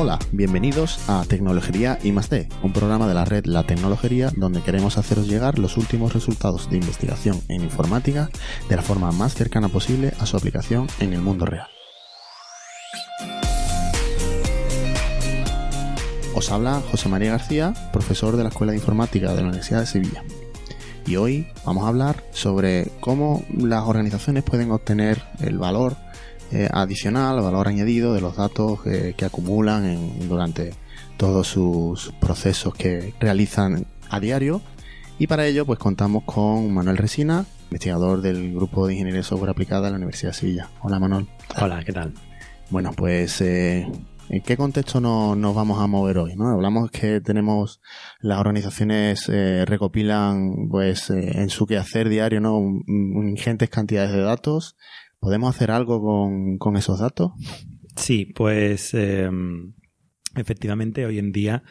Hola, bienvenidos a Tecnología y más un programa de la red La Tecnología donde queremos haceros llegar los últimos resultados de investigación en informática de la forma más cercana posible a su aplicación en el mundo real. Os habla José María García, profesor de la Escuela de Informática de la Universidad de Sevilla. Y hoy vamos a hablar sobre cómo las organizaciones pueden obtener el valor eh, adicional, valor añadido de los datos que acumulan durante todos sus procesos que realizan a diario. Y para ello, pues contamos con Manuel Resina, investigador del Grupo de Ingeniería de Software Aplicada de la Universidad de Sevilla. Hola, Manuel. Hola, ¿qué tal? Bueno, pues eh, ¿En qué contexto nos vamos a mover hoy? ¿no? Hablamos que tenemos las organizaciones eh, recopilan pues en su quehacer diario ¿no? ingentes cantidades de datos ¿Podemos hacer algo con, esos datos? Sí, pues em, efectivamente hoy en día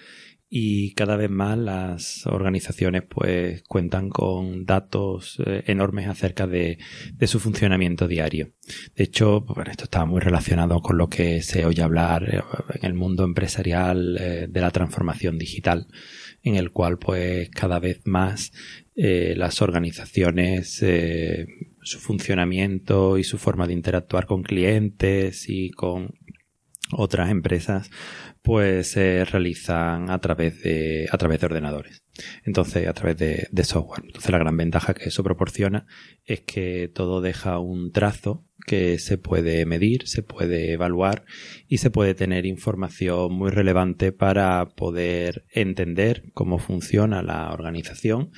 y cada vez más las organizaciones pues cuentan con datos eh, enormes acerca de, su funcionamiento diario. De hecho, esto está muy relacionado con lo que se oye hablar eh, en el mundo empresarial eh, de la transformación digital, en el cual pues cada vez más las organizaciones su funcionamiento y su forma de interactuar con clientes y con otras empresas pues se realizan a través de a través de ordenadores. Entonces a través de, de, software. Entonces la gran ventaja que eso proporciona es que todo deja un trazo que se puede medir se puede evaluar y se puede tener información muy relevante para poder entender cómo funciona la organización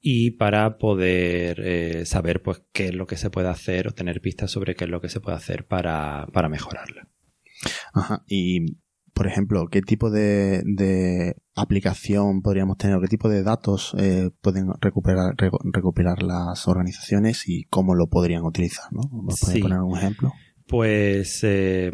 y para poder eh, saber pues qué es lo que se puede hacer o tener pistas sobre qué es lo que se puede hacer para, para mejorarla. Ajá. Y, por ejemplo, ¿qué tipo de, de aplicación podríamos tener? ¿Qué tipo de datos eh, pueden recuperar, recuperar las organizaciones y cómo lo podrían utilizar? ¿no? ¿Nos poner un ejemplo? Pues eh,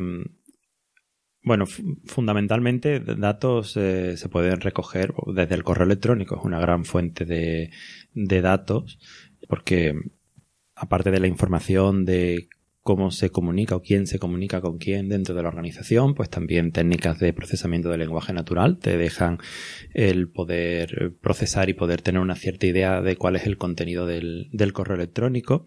bueno, fundamentalmente datos eh, se pueden recoger desde el correo electrónico, es una gran fuente de, datos, porque aparte de la información de cómo se comunica o quién se comunica con quién dentro de la organización, pues también técnicas de procesamiento del lenguaje natural te dejan el poder procesar y poder tener una cierta idea de cuál es el contenido del, del correo electrónico,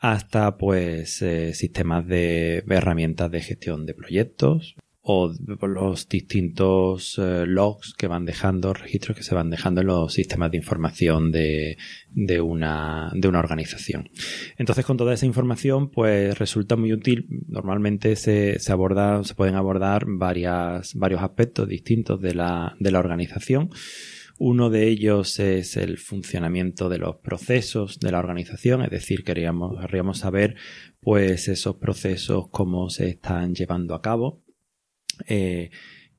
hasta pues eh, sistemas de herramientas de gestión de proyectos, o los distintos eh, logs que van dejando, registros que se van dejando en los sistemas de información de, de, una, de una organización. Entonces, con toda esa información, pues resulta muy útil. Normalmente se, se aborda, se pueden abordar varias, varios aspectos distintos de la, de la organización. Uno de ellos es el funcionamiento de los procesos de la organización, es decir, queríamos, queríamos saber pues esos procesos cómo se están llevando a cabo eh,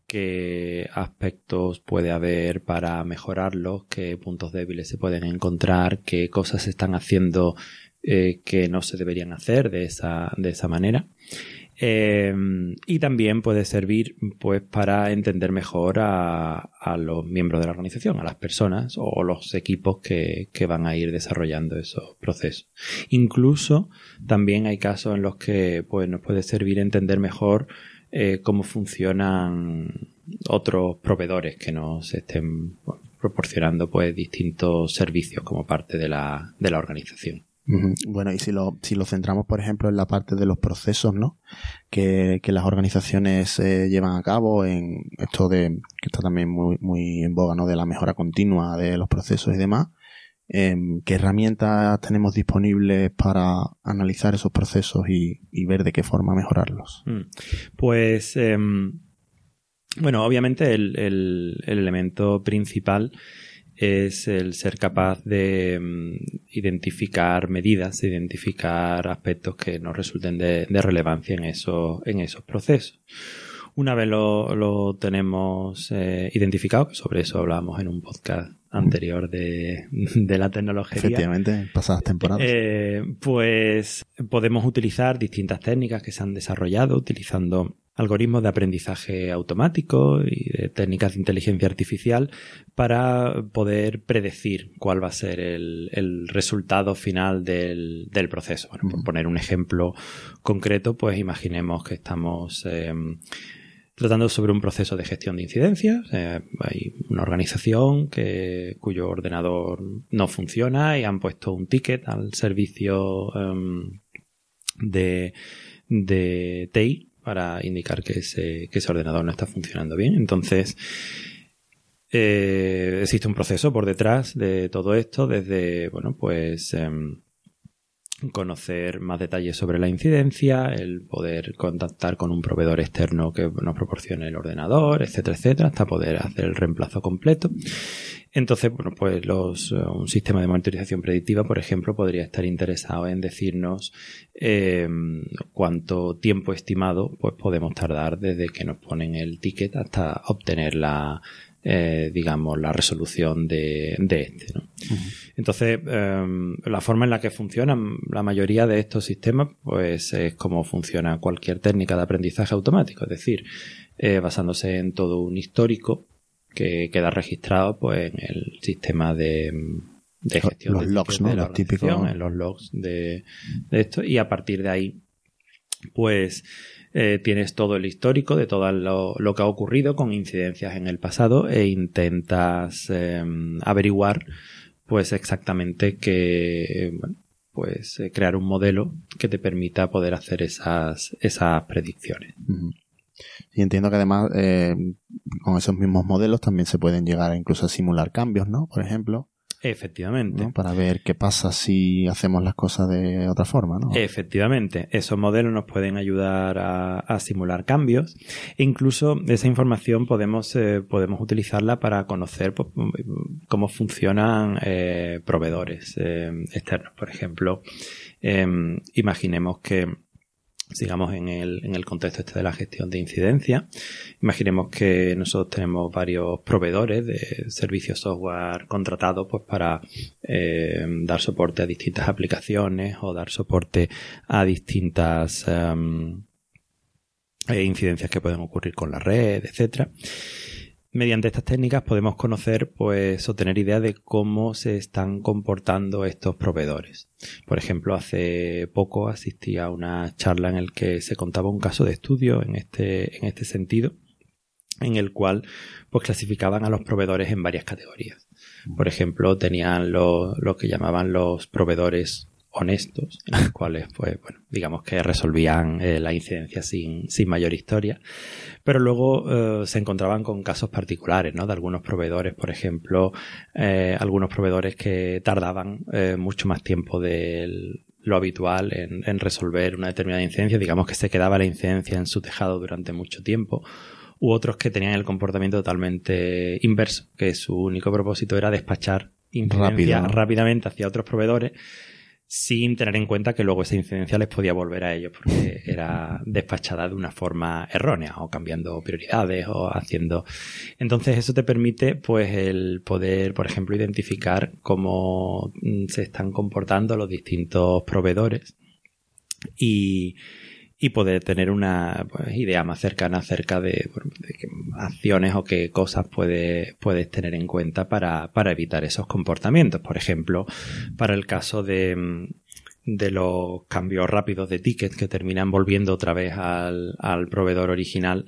qué aspectos puede haber para mejorarlos, qué puntos débiles se pueden encontrar, qué cosas se están haciendo eh, que no se deberían hacer de esa, de esa manera. Em, y también puede servir pues para entender mejor a, a, los miembros de la organización, a las personas o los equipos que, que, van a ir desarrollando esos procesos. Incluso también hay casos en los que pues, nos puede servir entender mejor eh, cómo funcionan otros proveedores que nos estén proporcionando pues distintos servicios como parte de la, de la organización. Bueno, y si lo, si lo centramos, por ejemplo, en la parte de los procesos, ¿no? Que, que las organizaciones eh, llevan a cabo en esto de, que está también muy, muy en boga, ¿no? De la mejora continua de los procesos y demás. Em, qué herramientas tenemos disponibles para analizar esos procesos y, ver de qué forma mejorarlos. Mm. Pues, em, bueno, obviamente el, el, elemento principal es el ser capaz de em, identificar medidas, identificar aspectos que nos resulten de, relevancia en, eso, en esos procesos. Una vez lo, lo tenemos eh, identificado, sobre eso hablábamos en un podcast anterior de, de la tecnología. Efectivamente, pasadas temporadas. Eh, pues podemos utilizar distintas técnicas que se han desarrollado utilizando algoritmos de aprendizaje automático y de técnicas de inteligencia artificial para poder predecir cuál va a ser el, el resultado final del, del proceso. Bueno, por poner un ejemplo concreto, pues imaginemos que estamos eh, tratando sobre un proceso de gestión de incidencias. Eh, hay una organización que, cuyo ordenador no funciona y han puesto un ticket al servicio em, de, de TI para indicar que ese, que ese ordenador no está funcionando bien. Entonces, eh, existe un proceso por detrás de todo esto, desde, bueno, pues em, conocer más detalles sobre la incidencia, el poder contactar con un proveedor externo que nos proporcione el ordenador, etcétera, etcétera, hasta poder hacer el reemplazo completo. Entonces, bueno, pues eh, un sistema de monitorización predictiva, por ejemplo, podría estar interesado en decirnos eh, cuánto tiempo estimado pues podemos tardar desde que nos ponen el ticket hasta obtener la, eh, digamos, la resolución de, de este. ¿no? Entonces, em, la forma en la que funcionan la mayoría de estos sistemas, pues es como funciona cualquier técnica de aprendizaje automático, es decir, eh, basándose en todo un histórico que queda registrado pues en el sistema de, de gestión los de logs, ¿no? de la en los logs de, de esto y a partir de ahí pues eh, tienes todo el histórico de todo lo, lo que ha ocurrido con incidencias en el pasado e intentas eh, averiguar pues exactamente que pues eh, crear un modelo que te permita poder hacer esas esas predicciones. Y entiendo que además eh, con esos mismos modelos también se pueden llegar incluso a simular cambios, ¿no? Por ejemplo, Efectivamente. ¿no? para ver qué pasa si hacemos las cosas de otra forma, ¿no? Efectivamente, esos modelos nos pueden ayudar a, a simular cambios e incluso esa información podemos, eh, podemos utilizarla para conocer pues, cómo funcionan eh, proveedores eh, externos. Por ejemplo, em, imaginemos que sigamos en el, en el contexto este de la gestión de incidencia. Imaginemos que nosotros tenemos varios proveedores de servicios software contratados pues para eh, dar soporte a distintas aplicaciones o dar soporte a distintas em, eh, incidencias que pueden ocurrir con la red, etcétera. Mediante estas técnicas podemos conocer, pues, o tener idea de cómo se están comportando estos proveedores. Por ejemplo, hace poco asistí a una charla en el que se contaba un caso de estudio en este, en este sentido, en el cual, pues, clasificaban a los proveedores en varias categorías. Por ejemplo, tenían lo que llamaban los proveedores honestos, en los cuales, pues, bueno, digamos que resolvían eh, la incidencia sin, sin mayor historia. Pero luego eh, se encontraban con casos particulares, ¿no? De algunos proveedores, por ejemplo, eh, algunos proveedores que tardaban mucho más tiempo de lo habitual en, en resolver una determinada incidencia. Digamos que se quedaba la incidencia en su tejado durante mucho tiempo u otros que tenían el comportamiento totalmente inverso, que su único propósito era despachar incidencia rápidamente hacia otros proveedores sin tener en cuenta que luego esa incidencia les podía volver a ellos porque era despachada de una forma errónea o cambiando prioridades o haciendo. Entonces eso te permite pues el poder por ejemplo identificar cómo mm, se están comportando los distintos proveedores. Y y poder tener una pues, idea más cercana acerca de, qué acciones o qué cosas puede, puedes tener en cuenta para, para evitar esos comportamientos. Por ejemplo, para el caso de, de los cambios rápidos de tickets que terminan volviendo otra vez al, al proveedor original,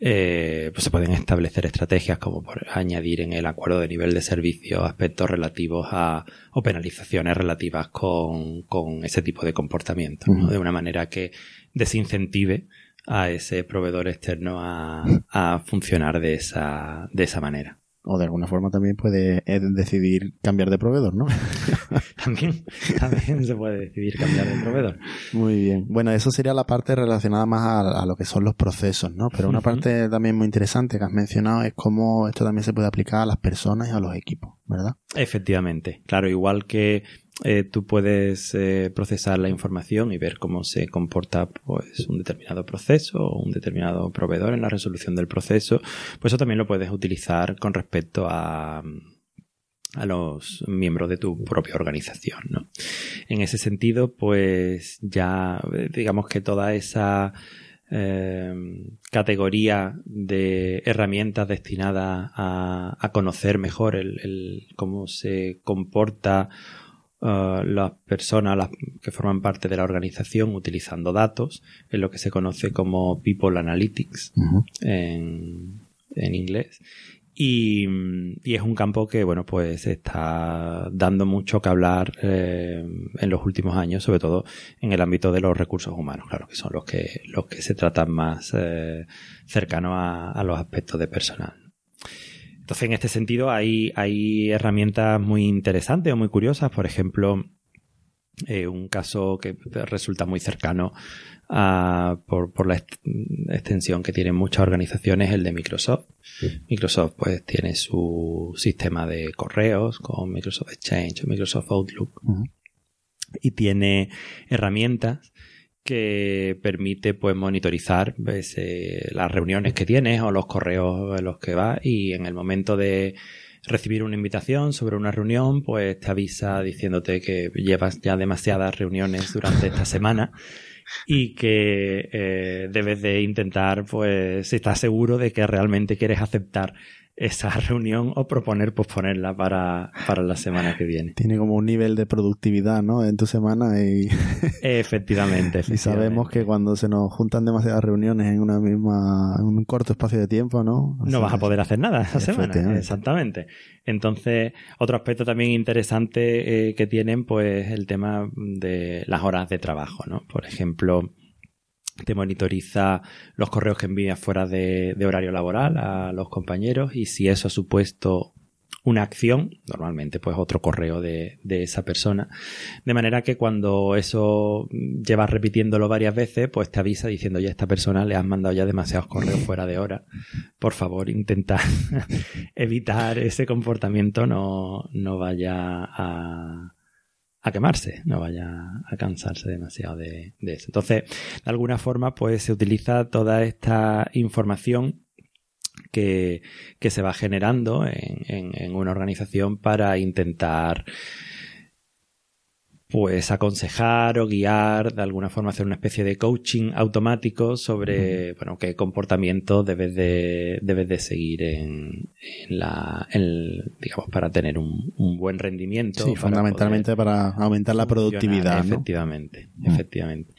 eh, pues se pueden establecer estrategias como por añadir en el acuerdo de nivel de servicio aspectos relativos a o penalizaciones relativas con, con ese tipo de comportamiento, de una manera que desincentive a ese proveedor externo a, a funcionar de esa, de esa manera. O de alguna forma también puede eh, decidir cambiar de proveedor, ¿no? También, también se puede decidir cambiar de proveedor. Muy bien. Bueno, eso sería la parte relacionada más a, a lo que son los procesos, ¿no? Pero una parte también muy interesante que has mencionado es cómo esto también se puede aplicar a las personas y a los equipos, ¿verdad? Efectivamente, claro, igual que eh, tú puedes eh, procesar la información y ver cómo se comporta pues un determinado proceso o un determinado proveedor en la resolución del proceso, pues eso también lo puedes utilizar con respecto a, a los miembros de tu propia organización, ¿no? En ese sentido, pues ya eh, digamos que toda esa categoría de herramientas destinadas a, a conocer mejor el cómo se comporta uh, las personas las que forman parte de la organización utilizando datos en lo que se conoce como People Analytics en, en inglés y, es un campo que, bueno, pues está dando mucho que hablar eh, en los últimos años, sobre todo en el ámbito de los recursos humanos, claro, que son los que, los que se tratan más eh, cercanos a, los aspectos de personal. Entonces, en este sentido, hay, hay herramientas muy interesantes o muy curiosas. Por ejemplo, eh, un caso que resulta muy cercano por, la extensión que tienen muchas organizaciones, el de Microsoft. Microsoft pues tiene su sistema de correos con Microsoft Exchange o Microsoft Outlook y tiene herramientas que permite pues monitorizar pues, eh, las reuniones que tienes o los correos en los que vas y en el momento de recibir una invitación sobre una reunión pues te avisa diciéndote que llevas ya demasiadas reuniones durante esta semana y que eh, debes de intentar, pues, si estás seguro de que realmente quieres aceptar esa reunión o proponer posponerla para, para la semana que viene. Tiene como un nivel de productividad, ¿no? En tu semana y... efectivamente, efectivamente. Y sabemos que cuando se nos juntan demasiadas reuniones en una misma, en un corto espacio de tiempo, ¿no? no vas a poder hacer nada esa semana. Exactamente. Entonces, otro aspecto también interesante eh, que tienen, pues, el tema de las horas de trabajo, ¿no? Por ejemplo, te monitoriza los correos que envías fuera de, horario laboral a los compañeros y si eso ha supuesto una acción, normalmente pues otro correo de, esa persona, de manera que cuando eso llevas repitiéndolo varias veces, pues te avisa diciendo ya esta persona le has mandado ya demasiados correos fuera de hora, por favor intenta evitar ese comportamiento, no, no vaya a, a quemarse, no vaya a cansarse demasiado de, eso. Entonces, de alguna forma, pues se utiliza toda esta información que, se va generando en, en, una organización para intentar pues aconsejar o guiar, de alguna forma hacer una especie de coaching automático sobre, bueno, qué comportamiento debes de, debes de seguir en, la, digamos, para tener un, buen rendimiento. Sí, fundamentalmente para aumentar la productividad. Efectivamente, efectivamente.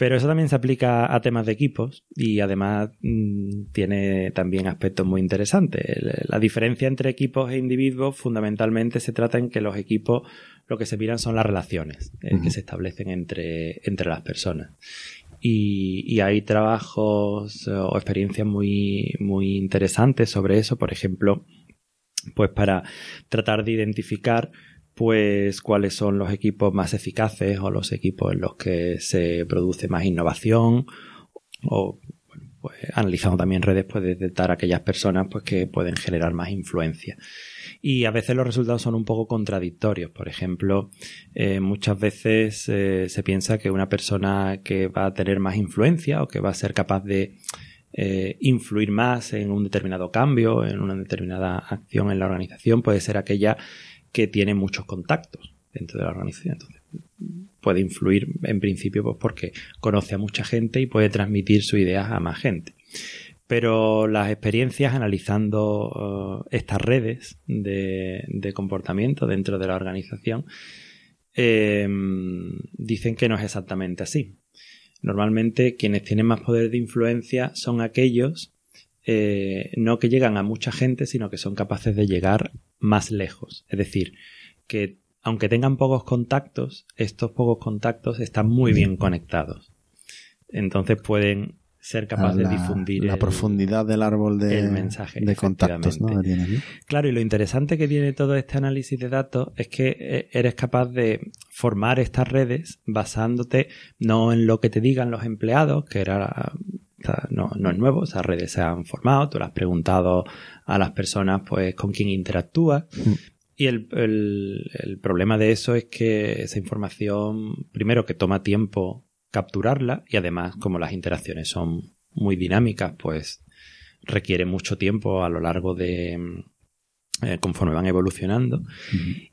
Pero eso también se aplica a temas de equipos y además mm, tiene también aspectos muy interesantes. La diferencia entre equipos e individuos fundamentalmente se trata en que los equipos lo que se miran son las relaciones eh, que se establecen entre, entre las personas. Y, hay trabajos eh, o experiencias muy, muy interesantes sobre eso, por ejemplo, pues para tratar de identificar pues cuáles son los equipos más eficaces o los equipos en los que se produce más innovación o pues, analizando también redes pues detectar aquellas personas pues que pueden generar más influencia y a veces los resultados son un poco contradictorios por ejemplo eh, muchas veces eh, se piensa que una persona que va a tener más influencia o que va a ser capaz de eh, influir más en un determinado cambio en una determinada acción en la organización puede ser aquella que tiene muchos contactos dentro de la organización. Entonces, puede influir en principio pues, porque conoce a mucha gente y puede transmitir sus ideas a más gente. Pero las experiencias analizando eh, estas redes de, comportamiento dentro de la organización em, dicen que no es exactamente así. Normalmente quienes tienen más poder de influencia son aquellos eh, no que llegan a mucha gente, sino que son capaces de llegar más lejos. Es decir, que aunque tengan pocos contactos, estos pocos contactos están muy bien conectados. Entonces pueden ser capaces de difundir la profundidad del árbol de, mensaje, de contactos. Claro, y lo interesante que tiene todo este análisis de datos es que eh, eres capaz de formar estas redes basándote no en lo que te digan los empleados, que era no, no es nuevo, esas redes se han formado, tú le has preguntado a las personas pues con quién interactúas. Mm. Y el, el, problema de eso es que esa información, primero que toma tiempo capturarla y además como las interacciones son muy dinámicas, pues requiere mucho tiempo a lo largo de, eh, conforme van evolucionando.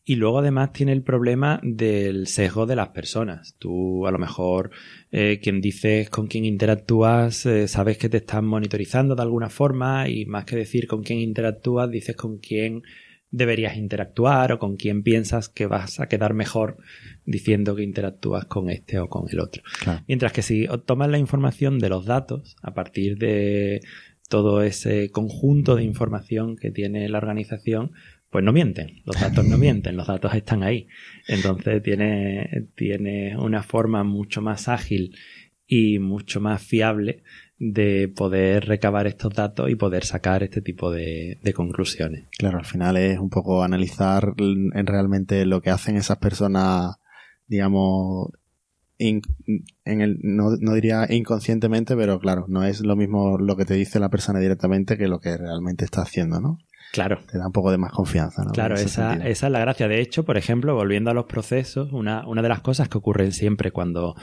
Y luego además tiene el problema del sesgo de las personas. Tú a lo mejor eh, quien dices con quién interactúas, eh, sabes que te están monitorizando de alguna forma y más que decir con quién interactúas, dices con quién deberías interactuar o con quién piensas que vas a quedar mejor diciendo que interactúas con este o con el otro. Mientras que si tomas la información de los datos a partir de todo ese conjunto de información que tiene la organización, pues no mienten, los datos no mienten, los datos están ahí. Entonces tiene, tiene una forma mucho más ágil y mucho más fiable de poder recabar estos datos y poder sacar este tipo de, conclusiones. Claro, al final es un poco analizar en realmente lo que hacen esas personas, digamos, en el, no, no, diría inconscientemente, pero claro, no es lo mismo lo que te dice la persona directamente que lo que realmente está haciendo, ¿no? Claro. Te da un poco de más confianza, ¿no? Claro, esa, esa, es la gracia. De hecho, por ejemplo, volviendo a los procesos, una, una de las cosas que ocurren siempre cuando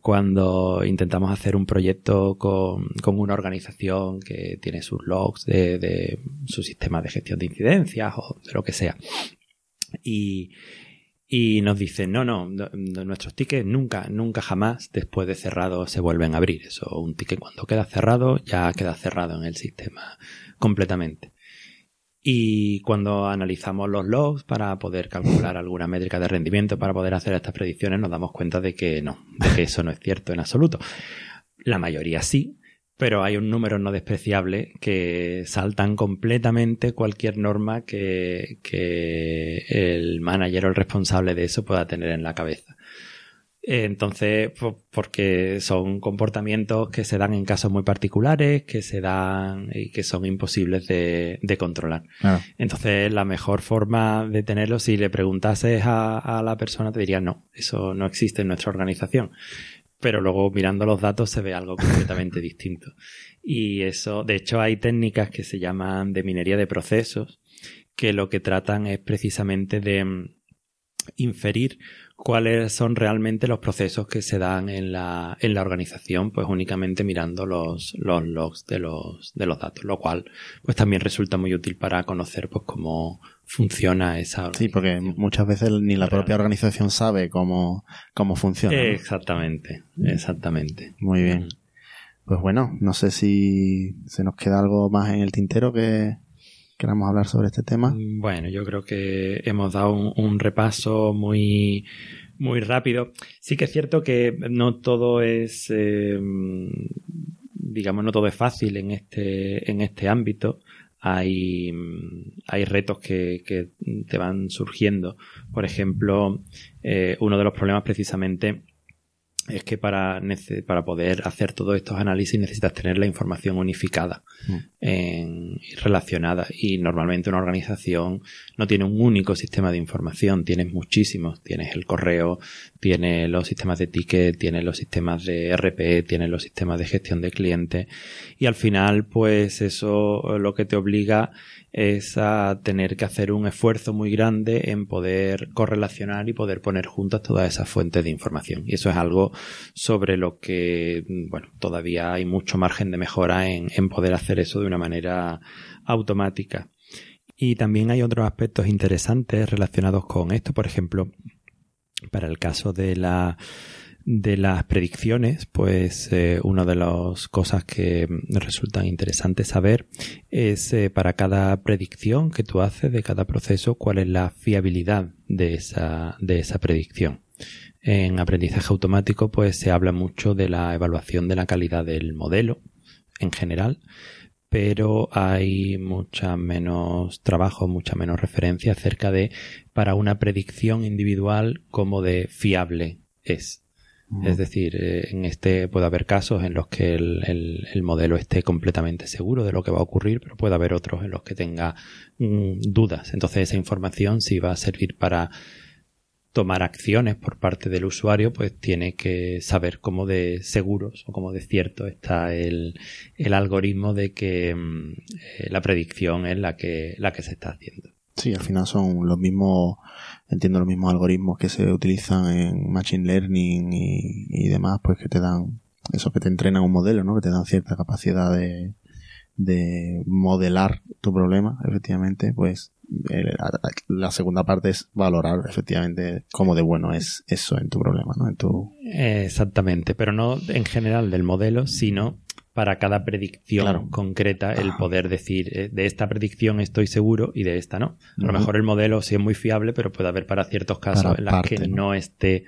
cuando intentamos hacer un proyecto con, una organización que tiene sus logs de, de su sistema de gestión de incidencias o de lo que sea. Y, y nos dicen, no, no, nuestros tickets nunca, nunca jamás después de cerrado se vuelven a abrir. Eso, un ticket cuando queda cerrado ya queda cerrado en el sistema completamente. Y cuando analizamos los logs para poder calcular alguna métrica de rendimiento, para poder hacer estas predicciones, nos damos cuenta de que no, de que eso no es cierto en absoluto. La mayoría sí, pero hay un número no despreciable que saltan completamente cualquier norma que, que el manager o el responsable de eso pueda tener en la cabeza. Entonces, porque son comportamientos que se dan en casos muy particulares, que se dan y que son imposibles de, controlar. Entonces, la mejor forma de tenerlo, si le preguntases a, la persona, te diría, no, eso no existe en nuestra organización. Pero luego mirando los datos se ve algo completamente distinto. Y eso, de hecho, hay técnicas que se llaman de minería de procesos, que lo que tratan es precisamente de inferir cuáles son realmente los procesos que se dan en la, en la organización, pues únicamente mirando los, los logs de los, de los datos, lo cual pues también resulta muy útil para conocer pues cómo funciona esa Sí, porque muchas veces ni la propia organización sabe cómo, cómo funciona. Exactamente, exactamente. Muy bien. Pues bueno, no sé si se nos queda algo más en el tintero que, queramos hablar sobre este tema? Bueno, yo creo que hemos dado un, repaso muy, muy rápido. Sí que es cierto que no todo es, eh, digamos, no todo es fácil en este, en este ámbito. Hay, hay retos que, que te van surgiendo. Por ejemplo, eh, uno de los problemas precisamente es que para, para poder hacer todos estos análisis necesitas tener la información unificada mm. y relacionada. Y normalmente una organización no tiene un único sistema de información, tienes muchísimos. Tienes el correo, tienes los sistemas de ticket, tienes los sistemas de RP, tienes los sistemas de gestión de clientes. Y al final, pues eso lo que te obliga es a tener que hacer un esfuerzo muy grande en poder correlacionar y poder poner juntas todas esas fuentes de información. Y eso es algo sobre lo que, bueno, todavía hay mucho margen de mejora en, poder hacer eso de una manera automática. Y también hay otros aspectos interesantes relacionados con esto. Por ejemplo, para el caso de la de las predicciones, pues eh, una de las cosas que resultan interesantes saber es eh, para cada predicción que tú haces de cada proceso cuál es la fiabilidad de esa, de esa predicción. En aprendizaje automático pues se habla mucho de la evaluación de la calidad del modelo en general, pero hay mucha menos trabajo, mucha menos referencia acerca de para una predicción individual cómo de fiable es. Es decir, eh, en este puede haber casos en los que el, el, modelo esté completamente seguro de lo que va a ocurrir, pero puede haber otros en los que tenga mm, dudas. Entonces esa información, si va a servir para tomar acciones por parte del usuario, pues tiene que saber cómo de seguros o cómo de cierto está el, el algoritmo de que mm, eh, la predicción es la que, la que se está haciendo. Sí, al final son los mismos, entiendo los mismos algoritmos que se utilizan en Machine Learning y, demás, pues que te dan, eso que te entrenan un modelo, ¿no? Que te dan cierta capacidad de, de modelar tu problema, efectivamente, pues la segunda parte es valorar efectivamente cómo de bueno es eso en tu problema, ¿no? En tu... Exactamente, pero no en general del modelo, sino para cada predicción concreta el poder decir eh, de esta predicción estoy seguro y de esta no. A lo mejor el modelo sí es muy fiable, pero puede haber para ciertos casos en los que ¿no? esté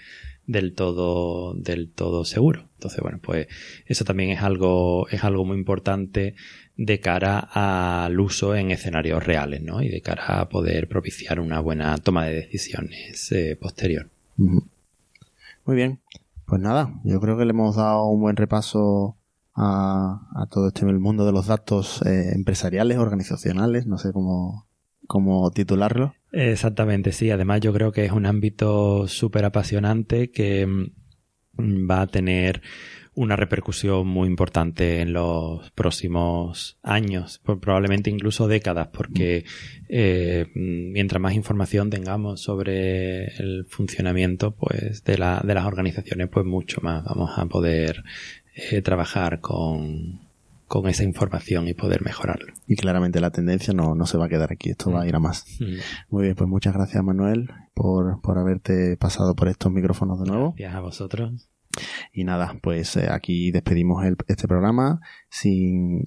del todo del todo seguro. Entonces, bueno, pues eso también es algo es algo muy importante de cara al uso en escenarios reales, ¿no? Y de cara a poder propiciar una buena toma de decisiones eh, posterior. Muy bien. Pues nada, yo creo que le hemos dado un buen repaso a, todo este mundo de los datos eh, empresariales, organizacionales, no sé cómo, cómo titularlo. Exactamente, sí. Además yo creo que es un ámbito súper apasionante que mm, va a tener una repercusión muy importante en los próximos años, probablemente incluso décadas, porque eh, mientras más información tengamos sobre el funcionamiento pues de, la, de las organizaciones, pues mucho más vamos a poder eh, trabajar con, con esa información y poder mejorarlo. Y claramente la tendencia no, no se va a quedar aquí, esto va a ir a más. Mm. Muy bien, pues muchas gracias Manuel por, por haberte pasado por estos micrófonos de nuevo. Gracias a vosotros. Y nada, pues eh, aquí despedimos el, este programa sin,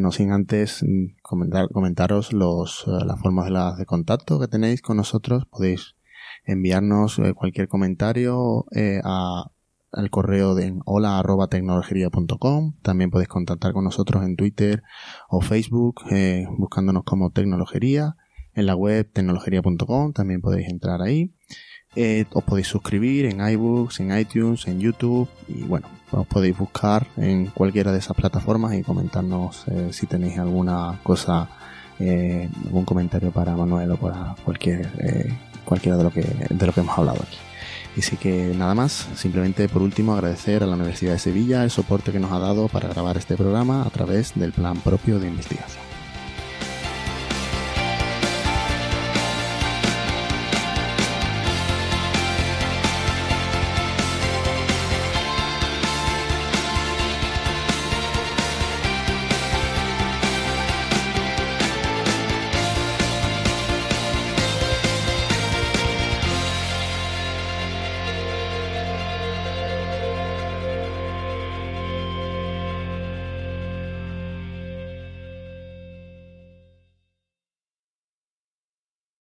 no sin antes mm, comentar, comentaros los, eh, las formas de, de contacto que tenéis con nosotros. Podéis enviarnos cualquier comentario a al correo de hola También podéis contactar con nosotros en Twitter o Facebook eh, buscándonos como tecnología. En la web tecnologería.com también podéis entrar ahí. Eh, os podéis suscribir en iBooks, en iTunes, en YouTube y bueno, os podéis buscar en cualquiera de esas plataformas y comentarnos eh, si tenéis alguna cosa, algún comentario para Manuel o para cualquier, cualquiera de lo que de lo que hemos hablado aquí. Y sí que nada más, simplemente por último agradecer a la Universidad de Sevilla el soporte que nos ha dado para grabar este programa a través del plan propio de investigación.